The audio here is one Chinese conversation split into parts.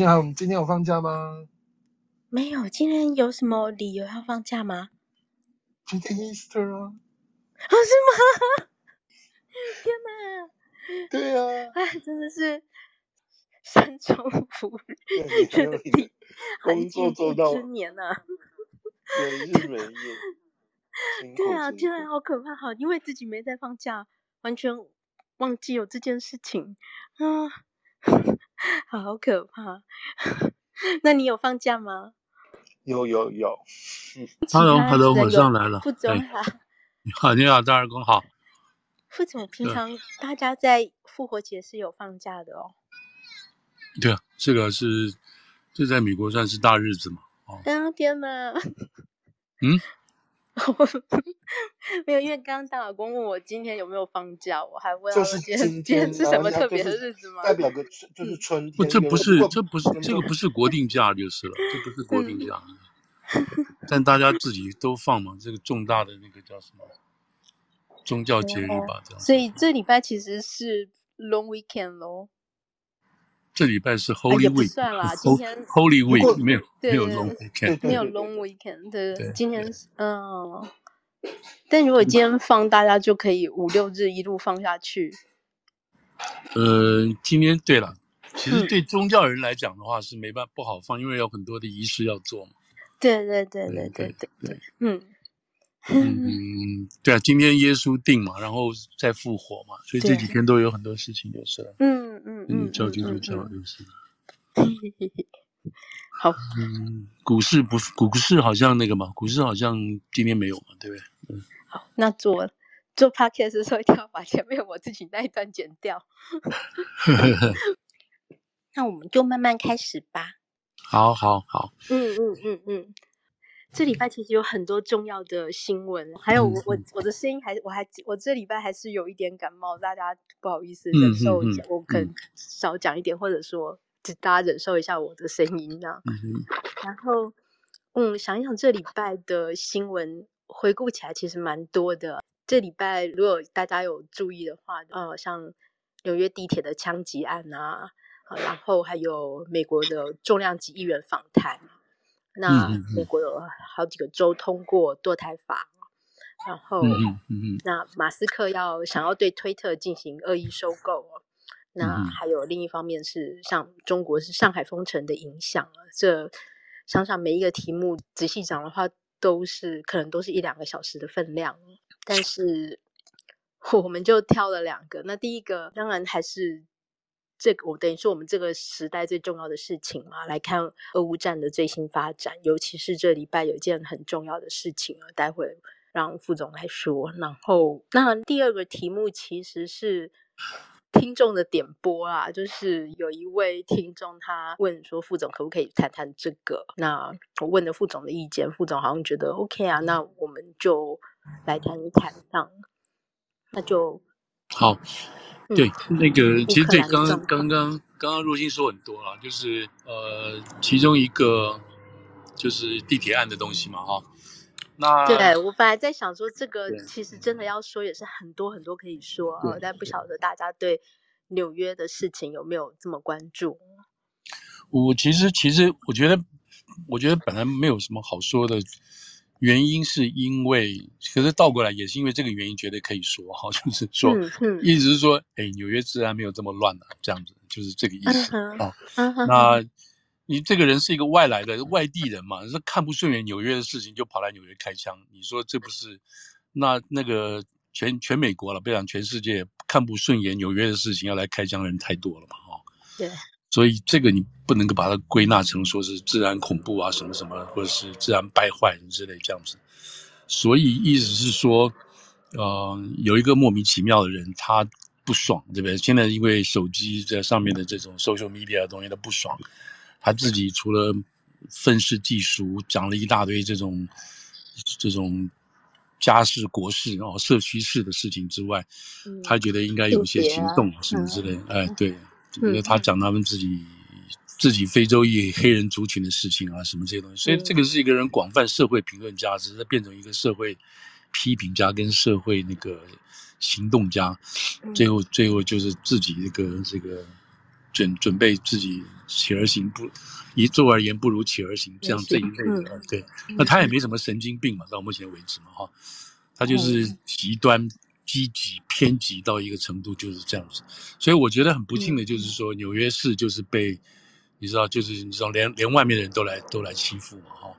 我想我们今天有放假吗？没有，今天有什么理由要放假吗？今天 Easter 啊。哦，是吗？天哪！对啊。哎，真的是山重福地，工作做到之年啊。每日。对啊，天哪，好可怕！好，因为自己没在放假，完全忘记有这件事情啊。好可怕！那你有放假吗？有有有。Hello，Hello，我上来了。副总好。你好，你好，大耳公好。副总，平常大家在复活节是有放假的哦。对啊，这个是这在美国算是大日子嘛。哦。啊天哪！嗯。没有，因为刚刚大老公问我今天有没有放假，我还问就是今天今天是什么特别的日子吗？代表个就是春天。不，这不是，这不是，这个不是国定假就是了，这不是国定假。但大家自己都放嘛，这个重大的那个叫什么宗教节日吧，这样。所以这礼拜其实是 long weekend 喽。这礼拜是 Holy Week，算了，今天 Holy Week 没有没有 long weekend，没有 long weekend，对对，今天是嗯。但如果今天放，大家就可以五六日一路放下去。呃，今天对了，其实对宗教人来讲的话是没办法不好放，因为有很多的仪式要做嘛。对对对对对对对，嗯 嗯，对啊，今天耶稣定嘛，然后再复活嘛，所以这几天都有很多事情就是了。嗯嗯嗯，教基督教就是。好，嗯，股市不是股市好像那个嘛，股市好像今天没有嘛，对不对？嗯，好，那做做 podcast 的时候一定要把前面我自己那一段剪掉。那我们就慢慢开始吧。好，好，好。嗯嗯嗯嗯，这礼拜其实有很多重要的新闻，还有我、嗯、我我的声音还我还我这礼拜还是有一点感冒，大家不好意思忍受一下，嗯嗯嗯、我可能少讲一点，或者说。就大家忍受一下我的声音这然后，嗯，想一想这礼拜的新闻，回顾起来其实蛮多的。这礼拜如果大家有注意的话，呃，像纽约地铁的枪击案啊，啊，然后还有美国的重量级议员访台，那美国有好几个州通过堕胎法，然后，嗯嗯、那马斯克要想要对推特进行恶意收购。那还有另一方面是像中国是上海封城的影响啊，这想想每一个题目仔细讲的话，都是可能都是一两个小时的分量，但是 我们就挑了两个。那第一个当然还是这个，我等于说我们这个时代最重要的事情嘛，来看俄乌战的最新发展，尤其是这礼拜有一件很重要的事情啊，待会让副总来说。然后那第二个题目其实是。听众的点播啊，就是有一位听众他问说，副总可不可以谈谈这个？那我问了副总的意见，副总好像觉得 OK 啊，那我们就来谈一谈上，那就好。对，嗯、那个其实对刚刚刚刚刚刚若欣说很多了，就是呃，其中一个就是地铁案的东西嘛，哈。那对，我本来在想说，这个其实真的要说也是很多很多可以说啊，但不晓得大家对纽约的事情有没有这么关注？我其实其实我觉得，我觉得本来没有什么好说的，原因是因为，可是倒过来也是因为这个原因，觉得可以说哈，就是说，嗯嗯、意思是说，哎，纽约治安没有这么乱了，这样子就是这个意思啊。那。你这个人是一个外来的外地人嘛，是看不顺眼纽约的事情就跑来纽约开枪，你说这不是？那那个全全美国了，不讲全世界看不顺眼纽约的事情要来开枪的人太多了嘛，哈。对。所以这个你不能够把它归纳成说是自然恐怖啊什么什么，或者是自然败坏之类这样子。所以意思是说，呃，有一个莫名其妙的人他不爽，对不对？现在因为手机在上面的这种 social media 的东西他不爽。他自己除了愤世嫉俗，讲了一大堆这种这种家事国事然后社区事的事情之外，嗯、他觉得应该有一些行动什么之类哎，对，觉得他讲他们自己、嗯、自己非洲裔黑人族群的事情啊，什么这些东西。所以这个是一个人广泛社会评论价值，它变成一个社会批评家跟社会那个行动家，最后。最后就是自己那个这个准准备自己起而行不，一坐而言不如起而行，这样这一类的，对，那他也没什么神经病嘛，到目前为止嘛，哈，他就是极端。积极偏激到一个程度就是这样子，所以我觉得很不幸的就是说，纽约市就是被你知道，就是你知道，连连外面的人都来都来欺负嘛，哈。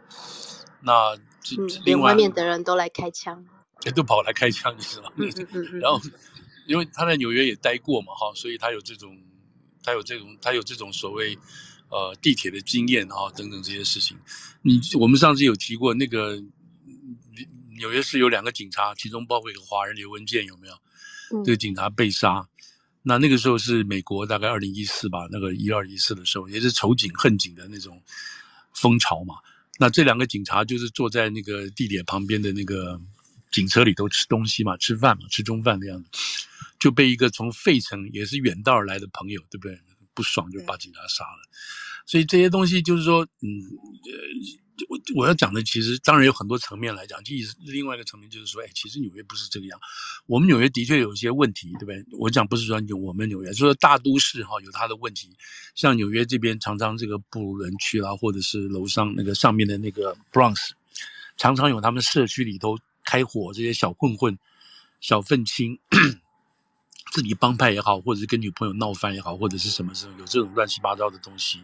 那这、嗯、连外面的人都来开枪，都跑来开枪，你知道？嗯嗯嗯。然后，因为他在纽约也待过嘛，哈，所以他有这种，他有这种，他有这种所谓呃地铁的经验啊，等等这些事情。你我们上次有提过那个。纽约市有两个警察，其中包括一个华人刘文健，有没有？嗯、这个警察被杀，那那个时候是美国大概二零一四吧，那个一二一四的时候，也是仇警恨警的那种风潮嘛。那这两个警察就是坐在那个地铁旁边的那个警车里头吃东西嘛，吃饭嘛，吃中饭的样子，就被一个从费城也是远道而来的朋友，对不对？不爽就把警察杀了。嗯、所以这些东西就是说，嗯，呃。我我要讲的其实当然有很多层面来讲，其实另外一个层面就是说，哎，其实纽约不是这个样。我们纽约的确有一些问题，对不对？我讲不是说我们纽约，就是说大都市哈有它的问题。像纽约这边常常这个布鲁伦区啦，或者是楼上那个上面的那个 Bronx，常常有他们社区里头开火，这些小混混、小愤青，自己帮派也好，或者是跟女朋友闹翻也好，或者是什么时候有这种乱七八糟的东西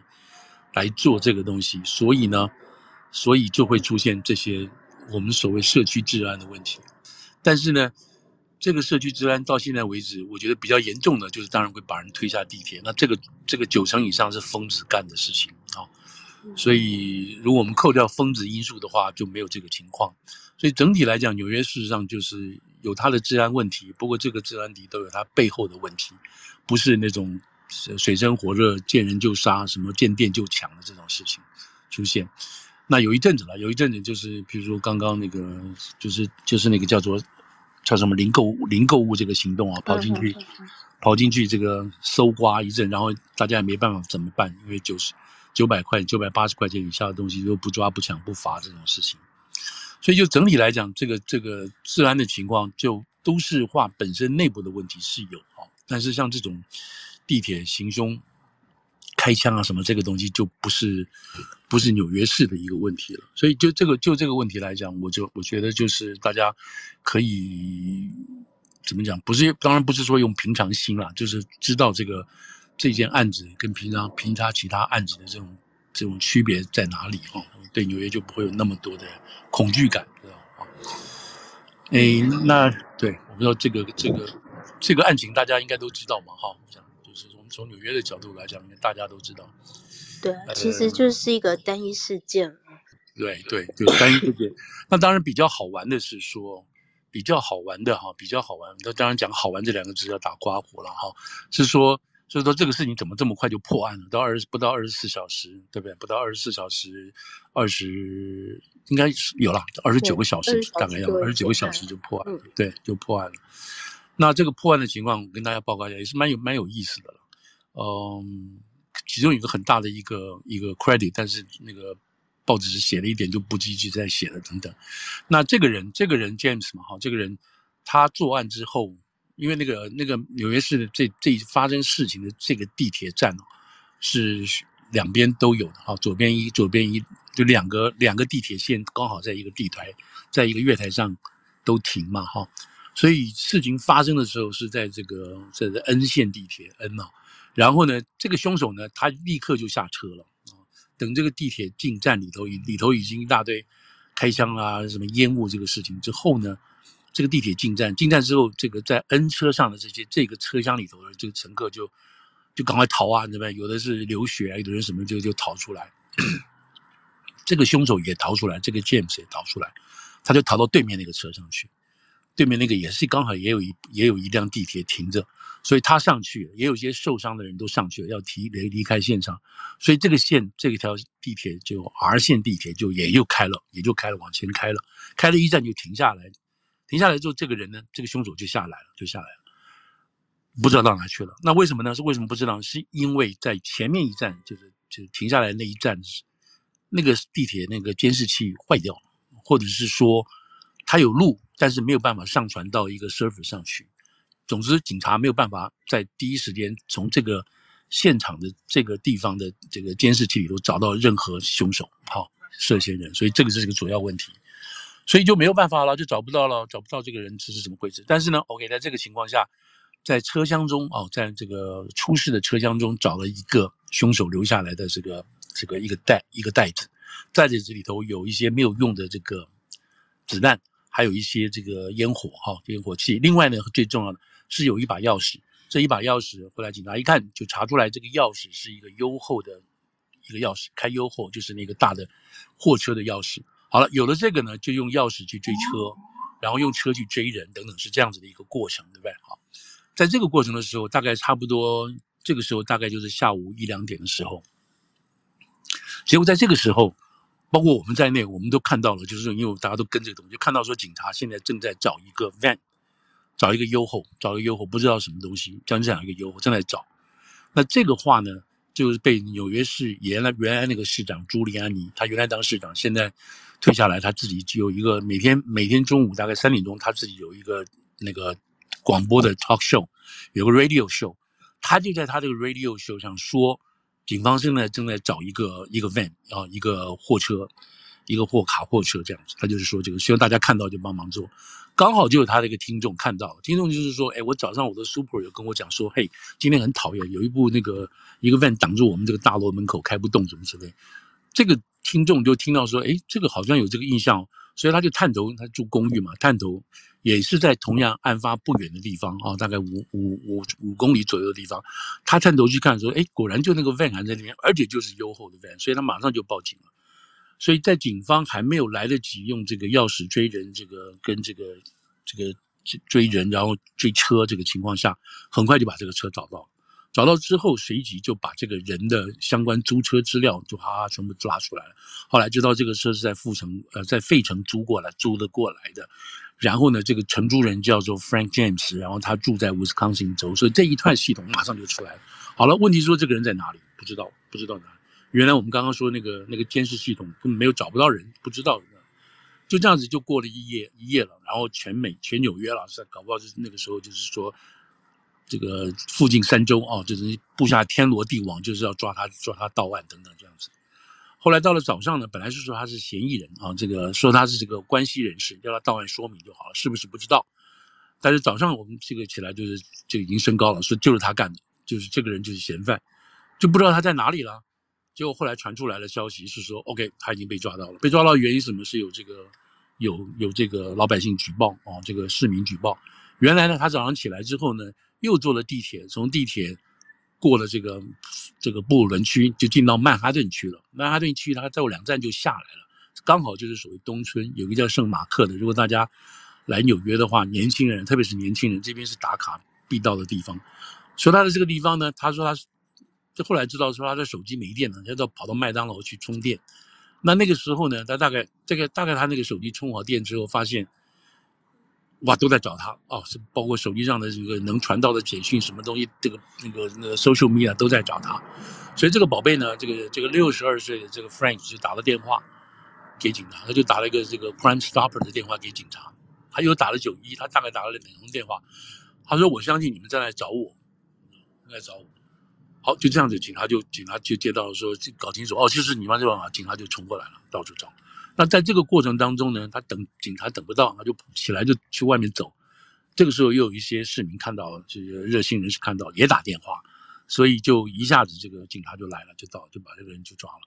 来做这个东西，所以呢。所以就会出现这些我们所谓社区治安的问题，但是呢，这个社区治安到现在为止，我觉得比较严重的就是当然会把人推下地铁，那这个这个九成以上是疯子干的事情啊。所以如果我们扣掉疯子因素的话，就没有这个情况。所以整体来讲，纽约事实上就是有它的治安问题，不过这个治安题都有它背后的问题，不是那种水深火热见人就杀，什么见店就抢的这种事情出现。那有一阵子了，有一阵子就是，比如说刚刚那个，就是就是那个叫做叫什么零购物零购物这个行动啊，跑进去，跑进去这个搜刮一阵，然后大家也没办法怎么办，因为九十九百块、九百八十块钱以下的东西都不抓、不抢、不罚这种事情，所以就整体来讲，这个这个治安的情况，就都市化本身内部的问题是有啊，但是像这种地铁行凶。开枪啊，什么这个东西就不是，不是纽约市的一个问题了。所以就这个就这个问题来讲，我就我觉得就是大家可以怎么讲？不是当然不是说用平常心啦，就是知道这个这件案子跟平常平常其他案子的这种这种区别在哪里啊？对纽约就不会有那么多的恐惧感，知道吗？哎，那对我不知道这个这个这个案情大家应该都知道嘛，哈。从纽约的角度来讲，大家都知道，对，其实就是一个单一事件。呃、对对，就单一事件。那当然比较好玩的是说，比较好玩的哈，比较好玩。那当然讲好玩这两个字要打刮胡了哈，是说，所以说这个事情怎么这么快就破案了？到二十不到二十四小时，对不对？不到二十四小时，二十应该是有了二十九个小时，大概要二十九个小时就破案，嗯、对，就破案了。那这个破案的情况，我跟大家报告一下，也是蛮有蛮有意思的了。嗯，其中有一个很大的一个一个 credit，但是那个报纸是写了一点就不继续再写了等等。那这个人，这个人 James 嘛，哈，这个人他作案之后，因为那个那个纽约市的这这发生事情的这个地铁站哦，是两边都有的哈，左边一左边一，就两个两个地铁线刚好在一个地台，在一个月台上都停嘛哈，所以事情发生的时候是在这个这个 N 线地铁 N 啊。然后呢，这个凶手呢，他立刻就下车了啊。等这个地铁进站里头，里头已经一大堆开枪啊，什么烟雾这个事情之后呢，这个地铁进站，进站之后，这个在 N 车上的这些这个车厢里头的这个乘客就就赶快逃啊，对吧？有的是流血啊，有的人什么就就逃出来。这个凶手也逃出来，这个 James 也逃出来，他就逃到对面那个车上去。对面那个也是刚好也有一也有一辆地铁停着，所以他上去了，也有些受伤的人都上去了，要提离离开现场，所以这个线这条地铁就 R 线地铁就也就开了，也就开了往前开了，开了一站就停下来，停下来之后这个人呢，这个凶手就下来了，就下来了，不知道到哪去了。那为什么呢？是为什么不知道？是因为在前面一站，就是就停下来那一站，那个地铁那个监视器坏掉了，或者是说他有路。但是没有办法上传到一个 server 上去。总之，警察没有办法在第一时间从这个现场的这个地方的这个监视器里头找到任何凶手，好，涉嫌人，所以这个是一个主要问题，所以就没有办法了，就找不到了，找不到这个人这是怎么回事？但是呢，OK，在这个情况下，在车厢中哦，在这个出事的车厢中找了一个凶手留下来的这个这个一个袋一个袋子，袋子里头有一些没有用的这个子弹，还有一些这个烟火哈，烟火器。另外呢，最重要的。是有一把钥匙，这一把钥匙后来警察一看就查出来，这个钥匙是一个优厚的一个钥匙，开优厚就是那个大的货车的钥匙。好了，有了这个呢，就用钥匙去追车，然后用车去追人等等，是这样子的一个过程，对不对？好，在这个过程的时候，大概差不多这个时候大概就是下午一两点的时候，结果在这个时候，包括我们在内，我们都看到了，就是因为大家都跟这个东西，就看到说警察现在正在找一个 van。找一个优后，找一个优后，不知道什么东西，将这样一个优后正在找。那这个话呢，就是被纽约市原来原来那个市长朱利安尼，他原来当市长，现在退下来，他自己就有一个每天每天中午大概三点钟，他自己有一个那个广播的 talk show，有个 radio show，他就在他这个 radio show 上说，警方现在正在找一个一个 van 啊，一个货车，一个货卡货车这样子，他就是说这个，希望大家看到就帮忙做。刚好就有他的一个听众看到了，听众就是说，哎，我早上我的 super 有跟我讲说，嘿，今天很讨厌，有一部那个一个 van 挡住我们这个大楼门口开不动，什么之类。这个听众就听到说，哎，这个好像有这个印象，所以他就探头，他住公寓嘛，探头也是在同样案发不远的地方啊，大概五五五五公里左右的地方，他探头去看说，哎，果然就那个 van 还在那边，而且就是优厚的 van，所以他马上就报警了。所以在警方还没有来得及用这个钥匙追人，这个跟这个这个追人，然后追车这个情况下，很快就把这个车找到。找到之后，随即就把这个人的相关租车资料就哈哈全部抓出来了。后来知道这个车是在费城呃在费城租过来租的过来的。然后呢，这个承租人叫做 Frank James，然后他住在 Wisconsin 州，所以这一串系统马上就出来了。好了，问题说这个人在哪里？不知道，不知道哪里。原来我们刚刚说那个那个监视系统根本没有找不到人，不知道，就这样子就过了一夜一夜了。然后全美全纽约了，是搞不好就是那个时候就是说，这个附近三州啊，就是布下天罗地网，就是要抓他抓他到案等等这样子。后来到了早上呢，本来是说他是嫌疑人啊，这个说他是这个关系人士，叫他到案说明就好了，是不是不知道？但是早上我们这个起来就是就已经升高了，说就是他干的，就是这个人就是嫌犯，就不知道他在哪里了。结果后来传出来的消息是说，OK，他已经被抓到了。被抓到原因什么？是有这个有有这个老百姓举报啊，这个市民举报。原来呢，他早上起来之后呢，又坐了地铁，从地铁过了这个这个布鲁伦区，就进到曼哈顿区了。曼哈顿区他再过两站就下来了，刚好就是属于东村，有个叫圣马克的。如果大家来纽约的话，年轻人特别是年轻人，这边是打卡必到的地方。说他的这个地方呢，他说他。就后来知道说他的手机没电了，他就跑到麦当劳去充电。那那个时候呢，他大概这个大概他那个手机充好电之后，发现哇都在找他哦，是包括手机上的这个能传到的简讯什么东西，这个那个那个 social media 都在找他。所以这个宝贝呢，这个这个六十二岁的这个 Frank 就打了电话给警察，他就打了一个这个 Crime Stopper 的电话给警察，他又打了九一，他大概打了两通电话。他说：“我相信你们在来找我，在找我。”好，就这样子，警察就警察就接到说，搞清楚哦，就是你妈这办法，警察就冲过来了，到处找。那在这个过程当中呢，他等警察等不到，他就起来就去外面走。这个时候又有一些市民看到，这个热心人士看到也打电话，所以就一下子这个警察就来了，就到就把这个人就抓了。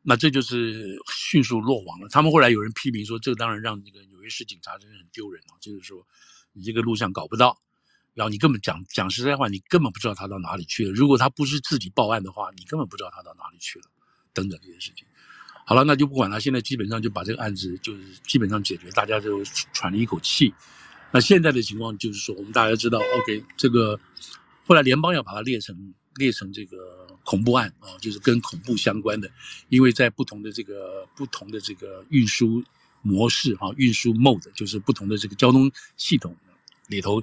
那这就是迅速落网了。他们后来有人批评说，这个当然让这个纽约市警察真的很丢人啊，就是说你这个录像搞不到。然后你根本讲讲实在话，你根本不知道他到哪里去了。如果他不是自己报案的话，你根本不知道他到哪里去了。等等这些事情，好了，那就不管了。现在基本上就把这个案子就是基本上解决，大家就喘了一口气。那现在的情况就是说，我们大家知道，OK，这个后来联邦要把它列成列成这个恐怖案啊，就是跟恐怖相关的，因为在不同的这个不同的这个运输模式啊，运输 mode 就是不同的这个交通系统里头。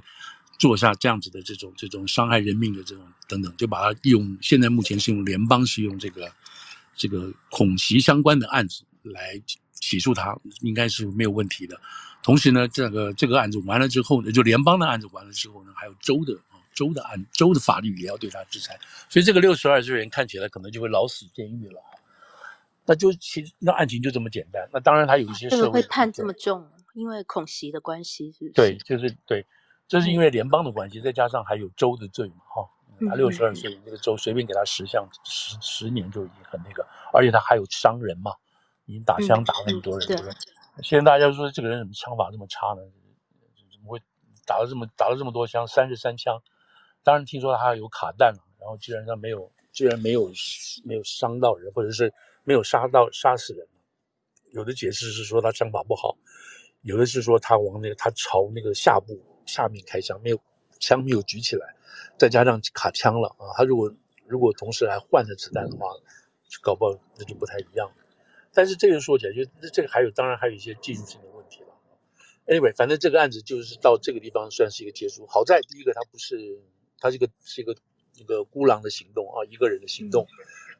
做下这样子的这种这种伤害人命的这种等等，就把它用现在目前是用联邦是用这个这个恐袭相关的案子来起诉他，应该是没有问题的。同时呢，这个这个案子完了之后呢，就联邦的案子完了之后呢，还有州的啊，州的案，州的法律也要对他制裁。所以这个六十二岁人看起来可能就会老死监狱了。那就其实那案情就这么简单。那当然他有一些社会会判这么重，因为恐袭的关系，是不是？对，就是对，这是因为联邦的关系，再加上还有州的罪嘛，哈。他六十二岁，那个州随便给他十项十十年就已经很那个，而且他还有伤人嘛，已经打枪打了很多人，对不对？现在大家说这个人怎么枪法这么差呢？怎么会打了这么打了这么多枪，三十三枪？当然听说他还有卡弹，然后居然他没有，居然没有没有伤到人，或者是没有杀到杀死人。有的解释是说他枪法不好，有的是说他往那个他朝那个下部下面开枪，没有枪没有举起来。再加上卡枪了啊，他如果如果同时还换着子弹的话，搞不好那就不太一样。但是这个说起来，就这个还有当然还有一些技术性的问题了。Anyway，反正这个案子就是到这个地方算是一个结束。好在第一个，他不是他这个是一个一个孤狼的行动啊，一个人的行动，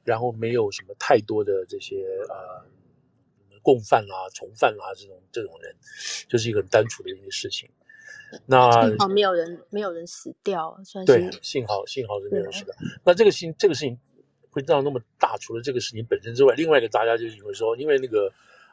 然后没有什么太多的这些呃共犯啦、从犯啦这种这种人，就是一个很单纯的一个事情。那幸好没有人没有人死掉，算是对，幸好幸好是没有人死掉。那这个事这个事情会闹那么大，除了这个事情本身之外，另外一个大家就是因为说，因为那个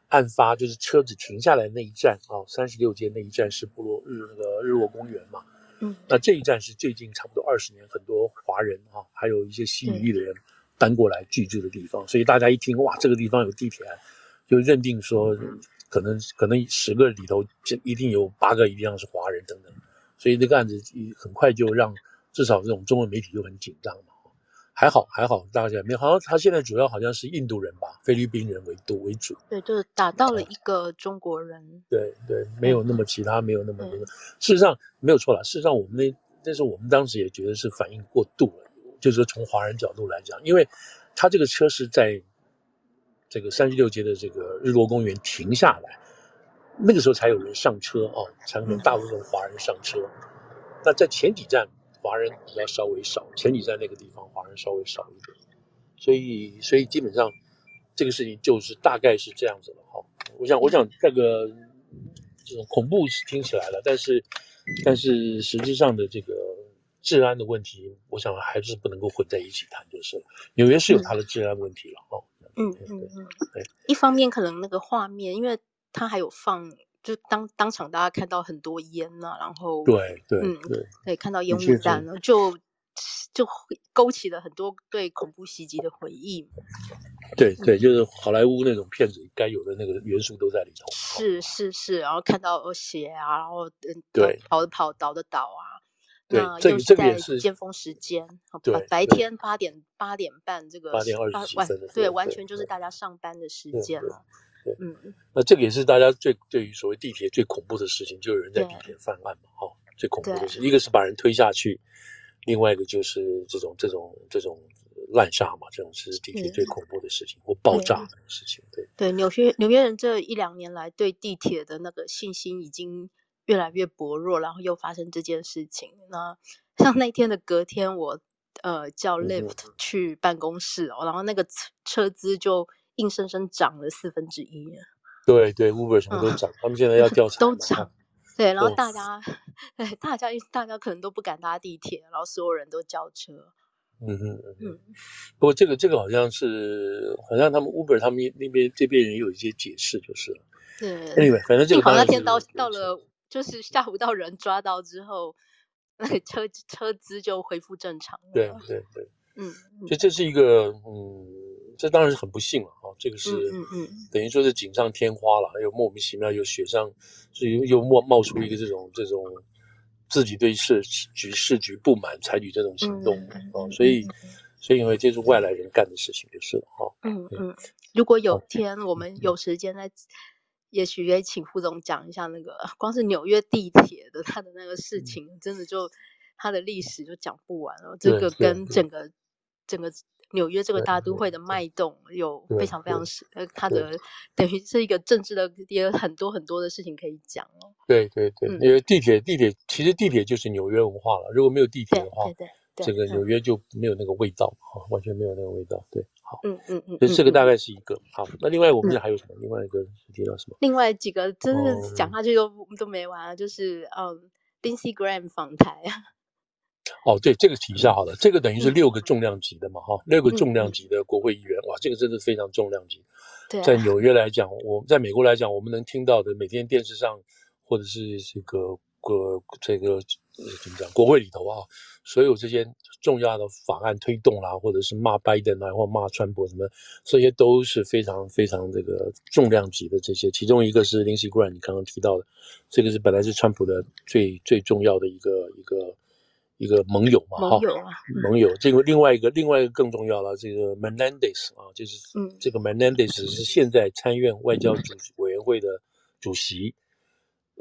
案发就是车子停下来那一站啊，三十六街那一站是部落日那个日落公园嘛，嗯，那这一站是最近差不多二十年，很多华人啊，还有一些西语裔的人搬过来居住的地方，所以大家一听哇，这个地方有地铁，就认定说。嗯可能可能十个里头就一定有八个一定要是华人等等，所以这个案子很快就让至少这种中文媒体就很紧张嘛。还好还好，大家没好像他现在主要好像是印度人吧，菲律宾人为多为主。对，就是打到了一个中国人。对对，没有那么其他没有那么多。事实上没有错了，事实上我们那但是我们当时也觉得是反应过度了，就是说从华人角度来讲，因为他这个车是在。这个三十六街的这个日落公园停下来，那个时候才有人上车啊，才能大部分华人上车。那在前几站，华人比较稍微少，前几站那个地方华人稍微少一点，所以所以基本上这个事情就是大概是这样子了哈。我想我想这个这种恐怖是听起来了，但是但是实际上的这个治安的问题，我想还是不能够混在一起谈，就是纽约是有它的治安问题了哈。嗯嗯嗯，对，一方面可能那个画面，因为他还有放，就当当场大家看到很多烟呐、啊，然后对对嗯对，对，看到烟雾弹了，就就勾起了很多对恐怖袭击的回忆。对对，就是好莱坞那种片子该有的那个元素都在里头。是是是，然后看到血啊，然后嗯，对，跑的跑，倒的倒啊。对，那又是在尖峰时间，白白天八点八点半这个八点二十几分对，完全就是大家上班的时间了。对，嗯，那这个也是大家最对于所谓地铁最恐怖的事情，就有人在地铁犯案嘛，哈，最恐怖的事，一个是把人推下去，另外一个就是这种这种这种滥杀嘛，这种是地铁最恐怖的事情，或爆炸的事情。对，对，纽约纽约人这一两年来对地铁的那个信心已经。越来越薄弱，然后又发生这件事情。那像那天的隔天，我呃叫 lift 去办公室哦，然后那个车资就硬生生涨了四分之一。对对，Uber 什么都涨，嗯，他们现在要调 查。都涨。对，然后 大家，对大家，大家可能都不敢搭地铁，然后所有人都叫车。嗯哼嗯嗯。不过这个这个好像是，好像他们 Uber 他们那边这边人有一些解释，就是了。对。Anyway，反正这个好那天到到了。就是吓不到人抓到之后，那个车车资就恢复正常了。对对对，嗯，所以这是一个，嗯，这当然是很不幸了啊。这个是，嗯嗯，等于说是锦上添花了，又莫名其妙又雪上，所以又又冒冒出一个这种这种自己对市局市局不满，采取这种行动啊。所以所以因为这是外来人干的事情，就是了哈。嗯嗯，如果有天我们有时间再。也许也请副总讲一下那个，光是纽约地铁的他的那个事情，嗯、真的就他的历史就讲不完了。这个跟整个整个纽约这个大都会的脉动有非常非常深，呃，他的。等于是一个政治的，也有很多很多的事情可以讲哦。对对对，嗯、因为地铁地铁其实地铁就是纽约文化了，如果没有地铁的话，对对对对，这个纽约就没有那个味道，哈、嗯，完全没有那个味道。对。好，嗯嗯嗯，所以这个大概是一个好。那另外我们这还有什么？另外一个提到什么？另外几个真的讲下去都都没完了，就是嗯，Lindsey Graham 访台啊。哦，对，这个提一下好了，这个等于是六个重量级的嘛，哈、嗯，六个重量级的国会议员，嗯、哇，这个真的非常重量级。在 纽约来讲，我在美国来讲，我们能听到的每天电视上或者是这个个这个怎么讲，国会里头啊，所有这些重要的法案推动啦，或者是骂拜登啊，或骂川普什么，这些都是非常非常这个重量级的这些。其中一个是 Lindsey Graham，你刚刚提到的，这个是本来是川普的最最重要的一个一个。一个盟友嘛，哈，盟友。这个另外一个，另外一个更重要了，这个 Menendez 啊，就是这个 Menendez 是现在参院外交主委员会的主席。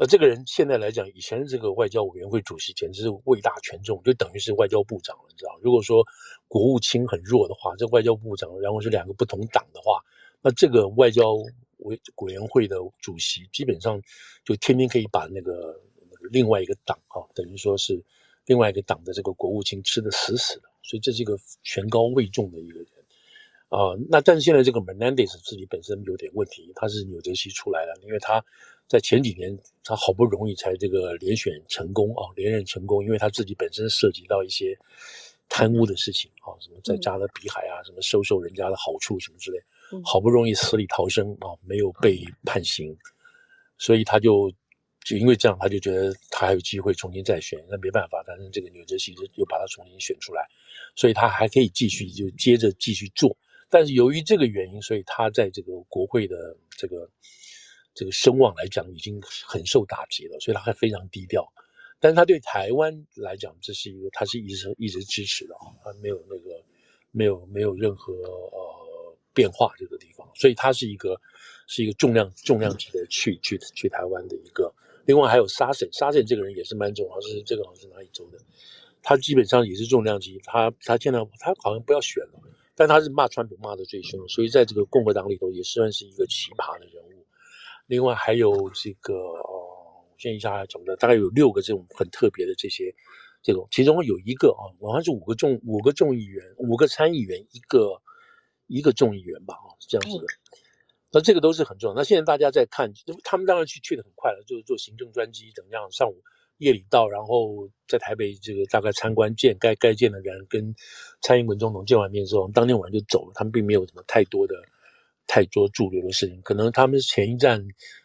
那这个人现在来讲，以前这个外交委员会主席简直是位大权重，就等于是外交部长，你知道？如果说国务卿很弱的话，这外交部长，然后是两个不同党的话，那这个外交委委员会的主席基本上就天天可以把那个另外一个党啊，等于说是。另外一个党的这个国务卿吃得死死的，所以这是一个权高位重的一个人啊、那但是现在这个 Menendez 自己本身有点问题，他是纽泽西出来的，因为他在前几年他好不容易才这个连选成功啊，连任成功，因为他自己本身涉及到一些贪污的事情啊，什么在加勒比海啊，什么收受人家的好处什么之类，好不容易死里逃生啊，没有被判刑，所以他就。就因为这样，他就觉得他还有机会重新再选，那没办法，反正这个纽泽西就又把他重新选出来，所以他还可以继续就接着继续做。但是由于这个原因，所以他在这个国会的这个这个声望来讲已经很受打击了，所以他还非常低调。但是他对台湾来讲，这是一个他是一直一直支持的啊，他没有那个没有没有任何呃变化这个地方，所以他是一个是一个重量重量级的去去去台湾的一个。另外还有沙省，沙省这个人也是蛮重要，是这个好像是哪一州的，他基本上也是重量级，他他现在他好像不要选了，但他是骂川普骂的最凶，所以在这个共和党里头也算是一个奇葩的人物。另外还有这个哦，我先一下来讲的，大概有六个这种很特别的这些这种，其中有一个啊，好像是五个众五个众议员，五个参议员，一个一个众议员吧，啊，是这样子的。那这个都是很重要。那现在大家在看，他们当然去去的很快了，就是坐行政专机怎么样，上午夜里到，然后在台北这个大概参观见该该见的人，跟蔡英文总统见完面之后，当天晚上就走了。他们并没有什么太多的太多驻留的事情，可能他们前一站。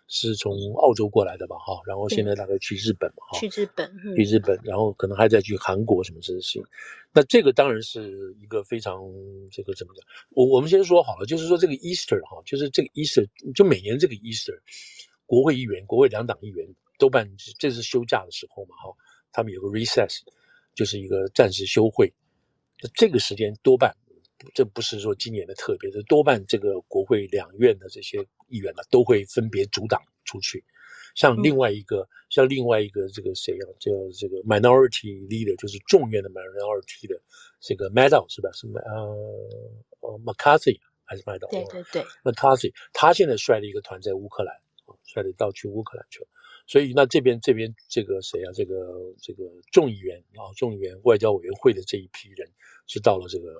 是从澳洲过来的吧，哈，然后现在大概去日本嘛，哈，去日本，去日本，然后可能还在去韩国什么这些事情。那这个当然是一个非常这个怎么讲？我我们先说好了，就是说这个 Easter 哈，就是这个 Easter，就每年这个 Easter，国会议员、国会两党议员多半这是休假的时候嘛，哈，他们有个 recess，就是一个暂时休会。那这个时间多半。这不是说今年的特别，这多半这个国会两院的这些议员呢，都会分别阻挡出去。像另外一个，嗯、像另外一个这个谁啊，叫这个 minority leader，就是众院的 minority 的这个 Maddow 是吧？是呃呃 McCarthy 还是 Maddow？对对对，McCarthy，他现在率了一个团在乌克兰，率领到去乌克兰去了。所以那这边这边这个谁啊？这个这个众议员啊，众议员外交委员会的这一批人是到了这个。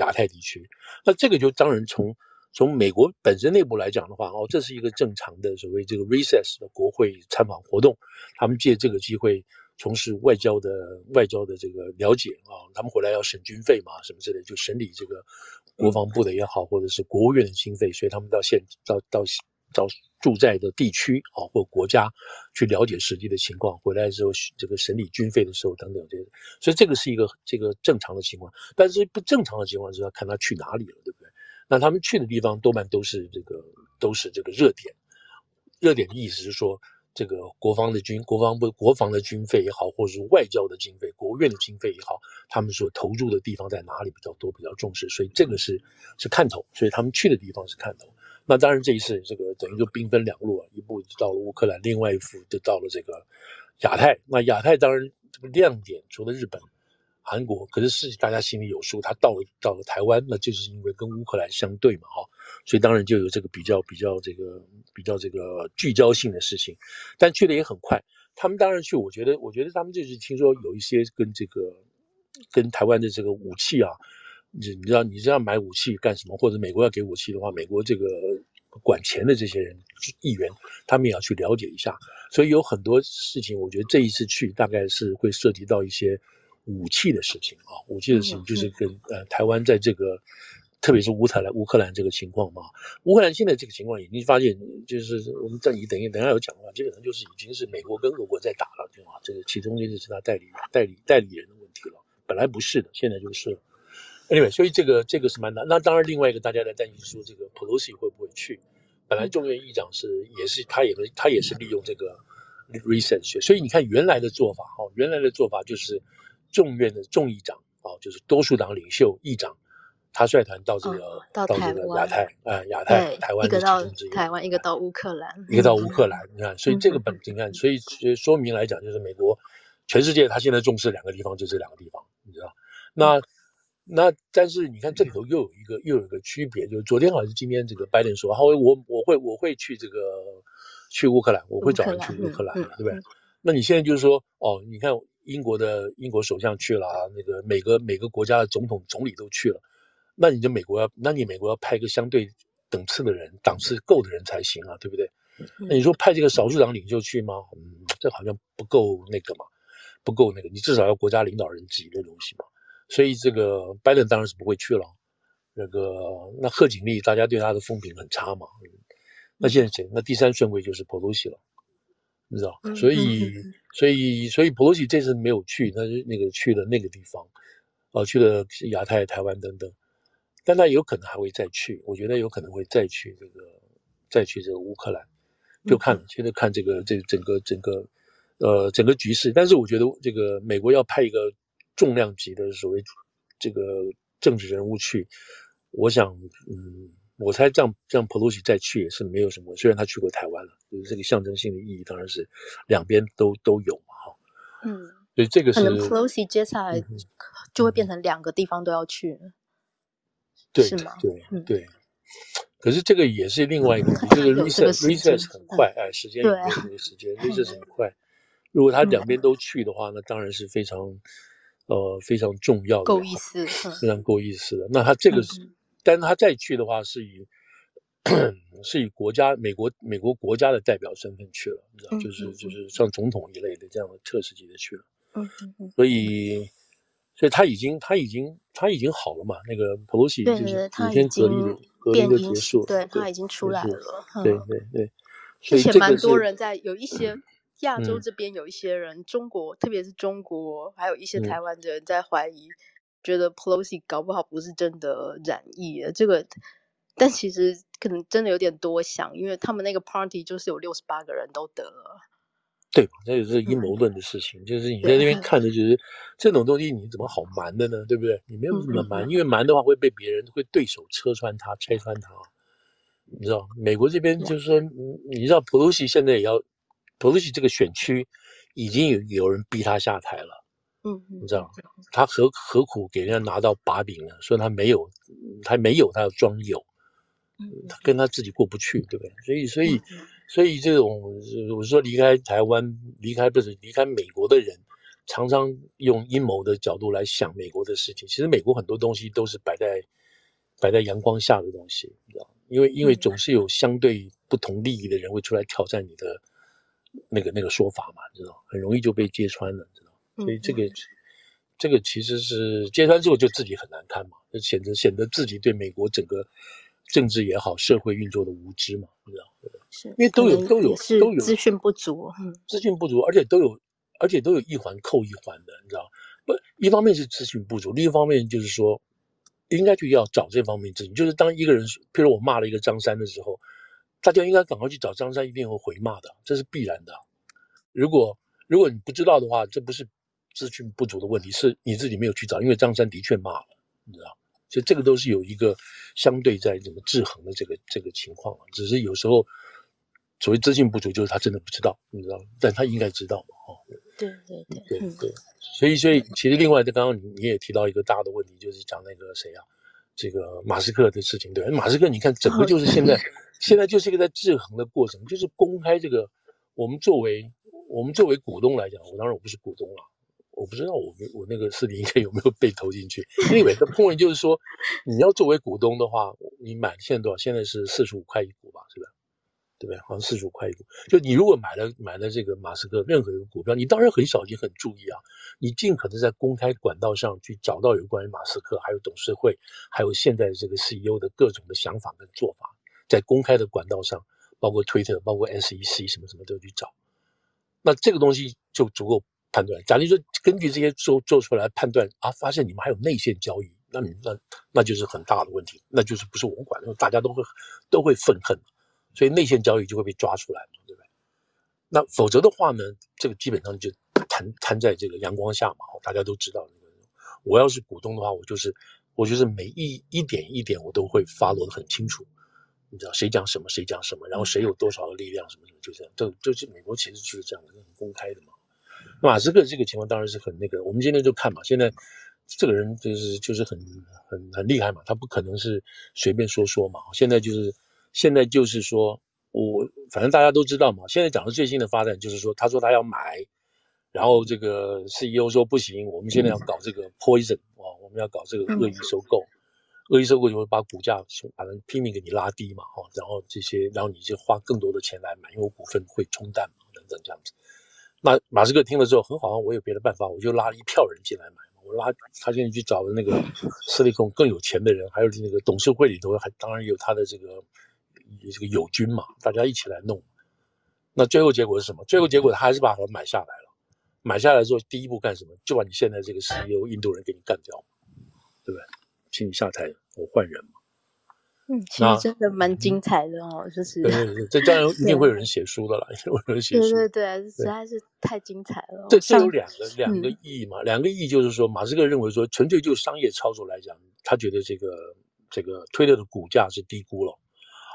亚太地区，那这个就当然从从美国本身内部来讲的话，哦，这是一个正常的所谓这个 recess 的国会参访活动，他们借这个机会从事外交的外交的这个了解啊，他们回来要审军费嘛，什么之类，就审理这个国防部的也好，或者是国务院的经费，所以他们到现到到找驻在的地区啊或国家去了解实际的情况，回来之后这个审理军费的时候等等这些，所以这个是一个这个正常的情况。但是不正常的情况是要看他去哪里了，对不对？那他们去的地方多半都是这个都是这个热点，热点的意思是说，这个国防的军国防部国防的军费也好，或者是外交的经费、国务院的经费也好，他们所投入的地方在哪里比较多、比较重视，所以这个是是看头，所以他们去的地方是看头。那当然，这一次这个等于就兵分两路啊，一部就到了乌克兰，另外一部就到了这个亚太。那亚太当然这个亮点除了日本、韩国，可是是大家心里有数，他到了到了台湾，那就是因为跟乌克兰相对嘛，哈，所以当然就有这个比较比较这个比较这个聚焦性的事情。但去的也很快，他们当然去，我觉得我觉得他们就是听说有一些跟这个跟台湾的这个武器啊。你你知道你这样买武器干什么？或者美国要给武器的话，美国这个管钱的这些人议员，他们也要去了解一下。所以有很多事情，我觉得这一次去大概是会涉及到一些武器的事情啊，武器的事情就是跟呃台湾在这个。特别是乌克兰，乌克兰这个情况嘛，乌克兰现在这个情况已经发现，就是我们在你等一等一下有讲的话，基本上就是已经是美国跟俄国在打了，对吧？这个其中就是他代理代理代理人的问题了，本来不是的，现在就是了。Anyway，所以这个这个是蛮难。那当然，另外一个大家在担心说，这个 Pelosi 会不会去？本来众院议长是也是他也他也是利用这个 recess，所以你看原来的做法哈，原来的做法就是众院的众议长啊，就是多数党领袖议长。他率团到这个、哦、到这个亚太，啊，亚太台湾一个到台湾，一个到乌克兰，一个到乌克兰。你看，所以这个本你看，所以说明来讲，就是美国全世界他现在重视两个地方，就这两个地方，你知道？那那但是你看这里头又有一个又有一个区别，就是昨天好像是今天这个拜登说，他会我我会我会去这个去乌克兰，我会找人去乌克兰，对不对？那你现在就是说，哦，你看英国的英国首相去了，那个每个每个国家的总统总理都去了。那你就美国要，那你美国要派一个相对等次的人，档次够的人才行啊，对不对？那你说派这个少数党领袖去吗？嗯，这好像不够那个嘛，不够那个，你至少要国家领导人级的东西嘛。所以这个拜登当然是不会去了。那个那贺锦丽，大家对他的风评很差嘛。那现在谁？那第三顺位就是裴洛西了，你知道？所以所以所以裴洛西这次没有去，他是那个去了那个地方，啊，去了亚太、台湾等等。但他有可能还会再去，我觉得有可能会再去这个，再去这个乌克兰，就看现在看这个这整个整个，呃整个局势。但是我觉得这个美国要派一个重量级的所谓这个政治人物去，我想，嗯，我猜这样这样裴洛西再去也是没有什么。虽然他去过台湾了，就是这个象征性的意义当然是两边都都有嘛，哈。嗯，所以这个是可能裴洛西接下来就会变成两个地方都要去。对对对，可是这个也是另外一个，就是 recess recess 很快，哎，时间有这个时间 recess 很快。如果他两边都去的话，那当然是非常呃非常重要的，够意思，非常够意思的。那他这个是，但是他再去的话，是以 是以国家美国美国国家的代表身份去了，你知道，就是就是像总统一类的这样的特使级的去了。嗯嗯，所以。所以他已经，他已经，他已经好了嘛？那个 Pelosi 就是五天隔离的隔离的结束，对，他已经出来了。对对对，之前蛮多人在，有一些亚洲这边有一些人，中国特别是中国，还有一些台湾的人在怀疑，觉得 Pelosi 搞不好不是真的染疫。这个，但其实可能真的有点多想，因为他们那个 party 就是有六十八个人都得了。对吧？这也是阴谋论的事情，嗯、就是你在那边看的，就是这种东西，你怎么好瞒的呢？对不对？你没有怎么瞒，因为瞒的话会被别人会对手戳穿他、拆穿他。你知道，美国这边就是说，你知道，普鲁西现在也要，裴洛西这个选区已经有有人逼他下台了。嗯，你知道，他何何苦给人家拿到把柄呢？说他没有，他没有，他要装有。他跟他自己过不去，对不对？所以，所以。所以这种，我说离开台湾，离开不是离开美国的人，常常用阴谋的角度来想美国的事情。其实美国很多东西都是摆在摆在阳光下的东西，你知道？因为因为总是有相对不同利益的人会出来挑战你的那个那个说法嘛，你知道？很容易就被揭穿了，你知道？所以这个这个其实是揭穿之后就自己很难堪嘛，就显得显得自己对美国整个。政治也好，社会运作的无知嘛，你知道？是，因为都有都有都有资讯不足，嗯，资讯不足，而且都有，而且都有一环扣一环的，你知道？不，一方面是资讯不足，另一方面就是说，应该去要找这方面资讯。就是当一个人，譬如我骂了一个张三的时候，大家应该赶快去找张三，一定会回骂的，这是必然的。如果如果你不知道的话，这不是资讯不足的问题，是你自己没有去找，因为张三的确骂了，你知道？所以这个都是有一个相对在怎么制衡的这个这个情况，只是有时候所谓资讯不足，就是他真的不知道，你知道，但他应该知道嘛，哦，对对对对对，所以所以其实另外的刚刚你你也提到一个大的问题，就是讲那个谁啊，这个马斯克的事情，对，马斯克你看整个就是现在 现在就是一个在制衡的过程，就是公开这个我们作为我们作为股东来讲，我当然我不是股东了，我不知道我我那个视频应该有没有被投进去。因为 的 point 就是说，你要作为股东的话，你买现在多少？现在是四十五块一股吧，是吧？对不对？好像四十五块一股。就你如果买了买了这个马斯克任何一个股票，你当然很小心很注意啊，你尽可能在公开管道上去找到有关于马斯克还有董事会还有现在这个 CEO 的各种的想法跟做法，在公开的管道上，包括推特，包括 SEC 什么什么都去找。那这个东西就足够判断。假如说根据这些做做出来判断啊，发现你们还有内线交易，那你那那就是很大的问题，那就是不是我管，大家都会都会愤恨，所以内线交易就会被抓出来，对不对？那否则的话呢，这个基本上就摊摊在这个阳光下嘛，大家都知道。我要是股东的话，我就是我就是每一一点一点我都会发落的很清楚。你知道谁讲什么，谁讲什么，然后谁有多少的力量，什么什么，就这样，就就是美国其实就是这样的，很公开的嘛。马斯克这个情况当然是很那个，我们今天就看嘛，现在这个人就是就是很很很厉害嘛，他不可能是随便说说嘛。现在就是现在就是说我反正大家都知道嘛，现在讲的最新的发展就是说，他说他要买，然后这个 CEO 说不行，我们现在要搞这个 poison 啊，我们要搞这个恶意收购。恶意收购就会把股价把它拼命给你拉低嘛，哈，然后这些，然后你就花更多的钱来买，因为我股份会冲淡嘛，等等这样子。那马斯克听了之后很好，我有别的办法，我就拉了一票人进来买嘛。我拉他现在去找的那个斯利控更有钱的人，还有那个董事会里头还当然有他的这个这个友军嘛，大家一起来弄。那最后结果是什么？最后结果他还是把它买下来了。买下来之后，第一步干什么？就把你现在这个 CEO 印度人给你干掉，对不对？请你下台，我换人嘛。嗯，其实真的蛮精彩的哦，嗯、就是对对对，这当然 一定会有人写书的啦，一 定会有人写书。对对对，实在是太精彩了。这这有两个两个意义嘛，嗯、两个意义就是说，马斯克认为说，纯粹就商业操作来讲，他觉得这个这个推特的股价是低估了，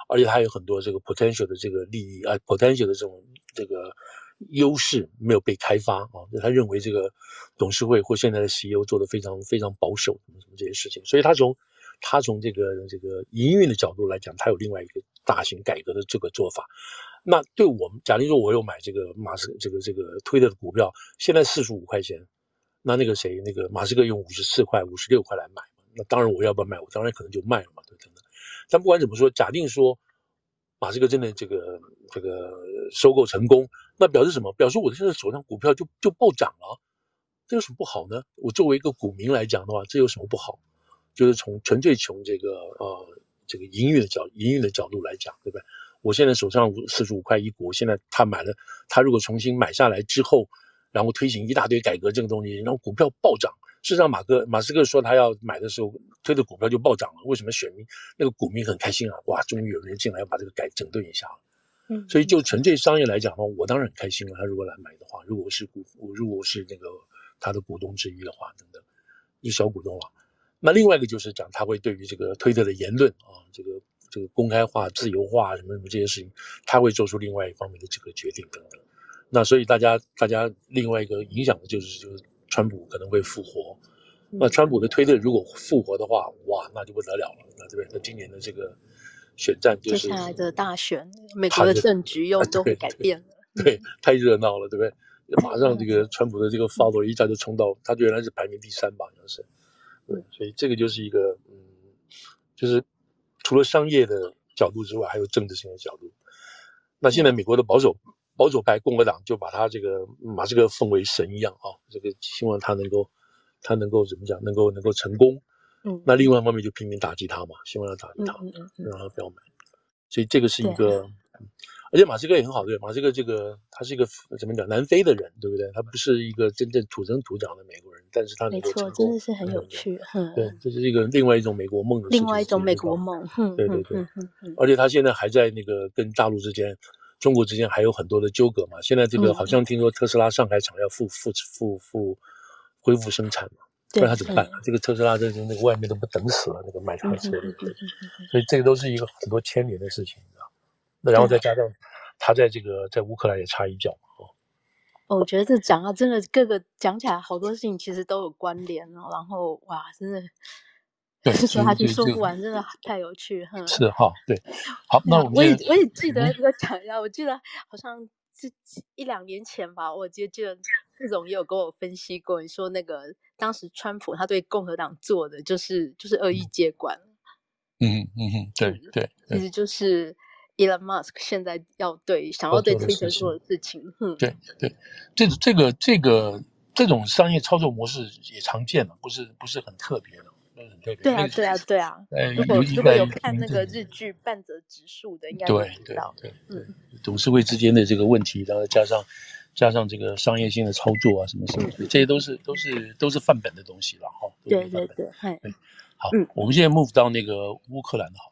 而且他有很多这个 potential 的这个利益啊，potential 的这种这个。优势没有被开发啊，就他认为这个董事会或现在的 CEO 做得非常非常保守，什么什么这些事情，所以他从他从这个这个营运的角度来讲，他有另外一个大型改革的这个做法。那对我们，假如说我有买这个马斯这个这个推特的股票，现在四十五块钱，那那个谁那个马斯克用五十四块、五十六块来买，那当然我要不要卖？我当然可能就卖了嘛，对不对？但不管怎么说，假定说。马斯克真的这个这个收购成功，那表示什么？表示我现在手上股票就就暴涨了，这有什么不好呢？我作为一个股民来讲的话，这有什么不好？就是从纯粹从这个呃这个营运的角营运的角度来讲，对不对？我现在手上四十五块一股，现在他买了，他如果重新买下来之后，然后推行一大堆改革这个东西，然后股票暴涨。事实上，马克马斯克说他要买的时候，推的股票就暴涨了。为什么选民那个股民很开心啊？哇，终于有人进来要把这个改整顿一下了。嗯，所以就纯粹商业来讲的话，我当然很开心了。他如果来买的话，如果是股，如果是那个他的股东之一的话，等等，一小股东了。那另外一个就是讲他会对于这个推特的言论啊，这个这个公开化、自由化什么什么这些事情，他会做出另外一方面的这个决定等等。那所以大家大家另外一个影响的就是就是。川普可能会复活，那川普的推特如果复活的话，哇，那就不得了了，那对不对？那今年的这个选战就是接下来的大选，美国的政局又都会改变了。对，对，太热闹了，对不对？马上这个川普的这个 follow 一下就冲到，他原来是排名第三吧，好像是。对，所以这个就是一个，嗯，就是除了商业的角度之外，还有政治性的角度。那现在美国的保守。保守派共和党就把他这个马斯克奉为神一样啊，这个希望他能够，他能够怎么讲，能够能够成功。嗯，那另外一方面就拼命打击他嘛，希望他打击他，嗯嗯嗯、让他不要买。所以这个是一个，嗯、而且马斯克也很好，对，马斯克这个他是一个怎么讲，南非的人，对不对？他不是一个真正土生土长的美国人，但是他能够成功，没错，真的是很有趣。嗯、对，这是一个另外一种美国梦的事情，另外一种美国梦。嗯、对对对，而且他现在还在那个跟大陆之间。中国之间还有很多的纠葛嘛？现在这个好像听说特斯拉上海厂要复复复复恢复生产嘛？不然他怎么办？这个特斯拉在那个外面都不等死了，那个卖他的车，所以这个都是一个很多牵连的事情，你知道？那然后再加上他在这个在乌克兰也插一脚哦。哦，我觉得这讲啊，真的各个讲起来好多事情其实都有关联哦。然后哇，真的。对，说他去说不完，真的太有趣，哼。是哈，对，好，那我们我也我也记得一个讲一下，我记得好像这一两年前吧，我记得这副总也有跟我分析过，你说那个当时川普他对共和党做的就是就是恶意接管。嗯嗯嗯，对对，其实就是 Elon Musk 现在要对想要对 Twitter 做的事情。嗯，对对，这这个这个这种商业操作模式也常见了，不是不是很特别的。对啊，对啊，对啊。如果如果有看那个日剧《半泽直树》的，应该会知道。对对嗯，董事会之间的这个问题，然后加上加上这个商业性的操作啊，什么什么，这些都是都是都是范本的东西了哈。对对对，好，我们现在 move 到那个乌克兰的好。